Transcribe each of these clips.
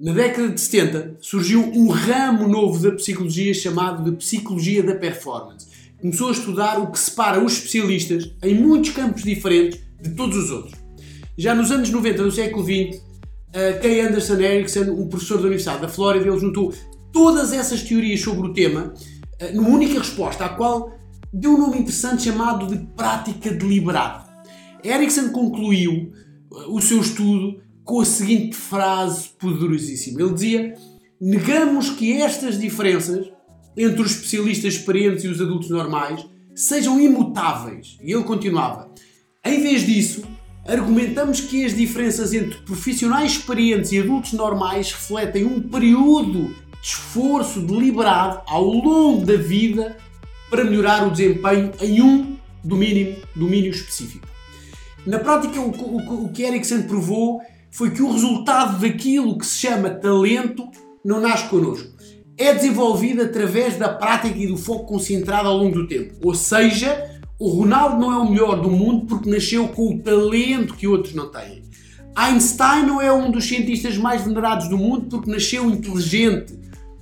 Na década de 70 surgiu um ramo novo da psicologia chamado de Psicologia da Performance. Começou a estudar o que separa os especialistas em muitos campos diferentes de todos os outros. Já nos anos 90 do século XX, Kay Anderson Erickson, um professor da Universidade da Flórida, ele juntou todas essas teorias sobre o tema eh, numa única resposta, à qual deu um nome interessante chamado de prática deliberada. Erickson concluiu eh, o seu estudo com a seguinte frase poderosíssima. Ele dizia: Negamos que estas diferenças entre os especialistas experientes e os adultos normais sejam imutáveis. E ele continuava: Em vez disso, argumentamos que as diferenças entre profissionais experientes e adultos normais refletem um período de esforço deliberado ao longo da vida para melhorar o desempenho em um domínio, domínio específico. Na prática, o, o, o que Erickson provou foi que o resultado daquilo que se chama talento não nasce connosco. É desenvolvido através da prática e do foco concentrado ao longo do tempo. Ou seja, o Ronaldo não é o melhor do mundo porque nasceu com o talento que outros não têm. Einstein não é um dos cientistas mais venerados do mundo porque nasceu inteligente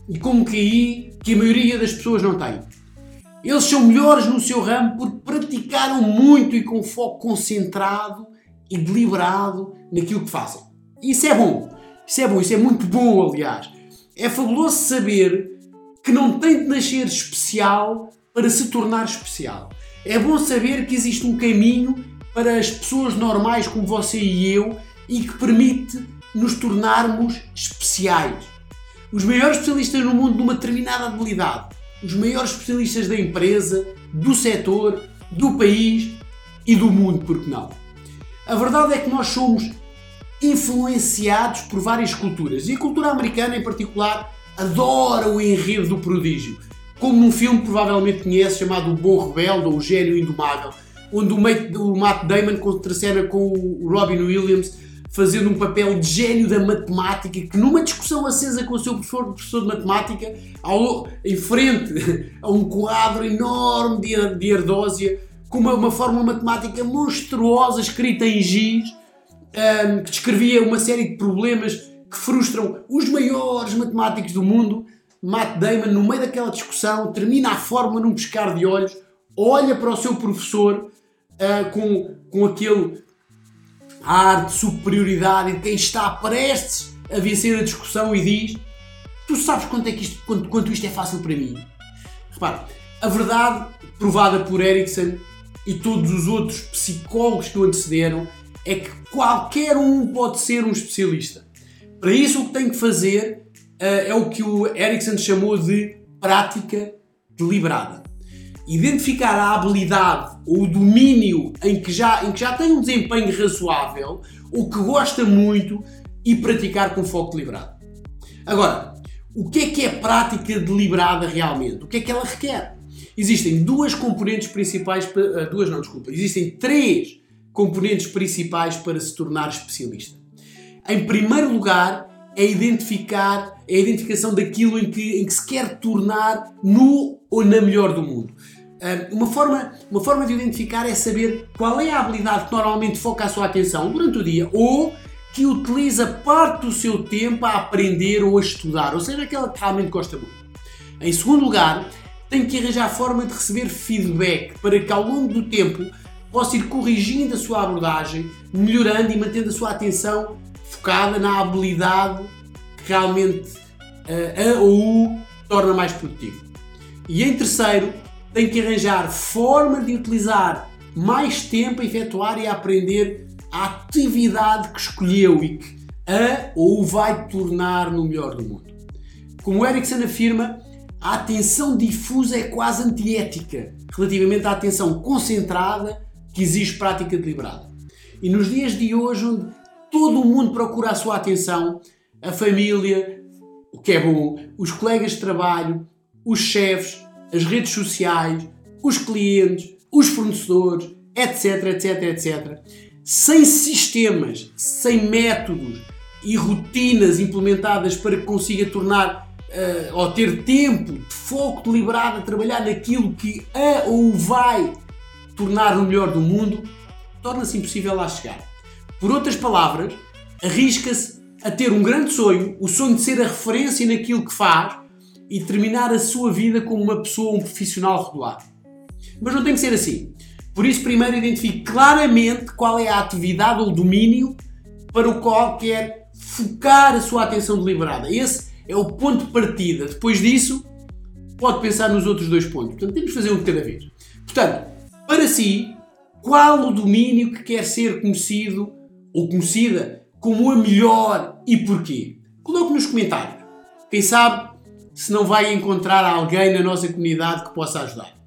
e com um QI que a maioria das pessoas não tem. Eles são melhores no seu ramo porque praticaram muito e com foco concentrado e deliberado naquilo que fazem. Isso é bom. Isso é bom, isso é muito bom, aliás. É fabuloso saber que não tem de nascer especial para se tornar especial. É bom saber que existe um caminho para as pessoas normais como você e eu e que permite nos tornarmos especiais. Os maiores especialistas no mundo de uma determinada habilidade, os maiores especialistas da empresa, do setor, do país e do mundo, por que não? A verdade é que nós somos influenciados por várias culturas. E a cultura americana, em particular, adora o enredo do prodígio. Como num filme provavelmente conhece chamado O Bom Rebelde ou O Gênio Indomável, onde o Matt Damon contracena com o Robin Williams fazendo um papel de gênio da matemática que numa discussão acesa com o seu professor, professor de matemática ao, em frente a um quadro enorme de, de ardósia com uma, uma fórmula matemática monstruosa escrita em giz um, que descrevia uma série de problemas que frustram os maiores matemáticos do mundo Matt Damon, no meio daquela discussão, termina a forma num pescar de olhos, olha para o seu professor uh, com, com aquele ar de superioridade de quem está prestes a vencer a discussão e diz: Tu sabes quanto, é que isto, quanto, quanto isto é fácil para mim? Repara, a verdade provada por Erickson e todos os outros psicólogos que o antecederam é que qualquer um pode ser um especialista. Para isso, o que tem que fazer é o que o Erickson chamou de prática deliberada. Identificar a habilidade ou o domínio em que já, em que já tem um desempenho razoável ou que gosta muito e praticar com foco deliberado. Agora, o que é que é prática deliberada realmente? O que é que ela requer? Existem duas componentes principais, duas não, desculpa, existem três componentes principais para se tornar especialista. Em primeiro lugar, é identificar é a identificação daquilo em que, em que se quer tornar no ou na melhor do mundo. Uma forma, uma forma de identificar é saber qual é a habilidade que normalmente foca a sua atenção durante o dia ou que utiliza parte do seu tempo a aprender ou a estudar, ou seja, aquela que realmente gosta muito. Em segundo lugar, tem que arranjar a forma de receber feedback para que ao longo do tempo possa ir corrigindo a sua abordagem, melhorando e mantendo a sua atenção focada na habilidade que realmente uh, a ou o torna mais produtivo. E em terceiro, tem que arranjar forma de utilizar mais tempo a efetuar e a aprender a atividade que escolheu e que a ou vai tornar no melhor do mundo. Como Erickson afirma, a atenção difusa é quase antiética relativamente à atenção concentrada que exige prática deliberada. E nos dias de hoje, onde todo o mundo procura a sua atenção, a família, o que é bom, os colegas de trabalho, os chefes, as redes sociais, os clientes, os fornecedores, etc, etc, etc. Sem sistemas, sem métodos e rotinas implementadas para que consiga tornar uh, ou ter tempo de foco deliberado a trabalhar naquilo que a ou vai tornar o melhor do mundo, torna-se impossível lá chegar. Por outras palavras, arrisca-se a ter um grande sonho, o sonho de ser a referência naquilo que faz e terminar a sua vida como uma pessoa, um profissional regular. Mas não tem que ser assim. Por isso, primeiro identifique claramente qual é a atividade ou domínio para o qual quer focar a sua atenção deliberada. Esse é o ponto de partida. Depois disso, pode pensar nos outros dois pontos. Portanto, temos de fazer um de cada vez. Portanto, para si, qual o domínio que quer ser conhecido ou conhecida como a melhor e porquê? Coloque nos comentários. Quem sabe se não vai encontrar alguém na nossa comunidade que possa ajudar.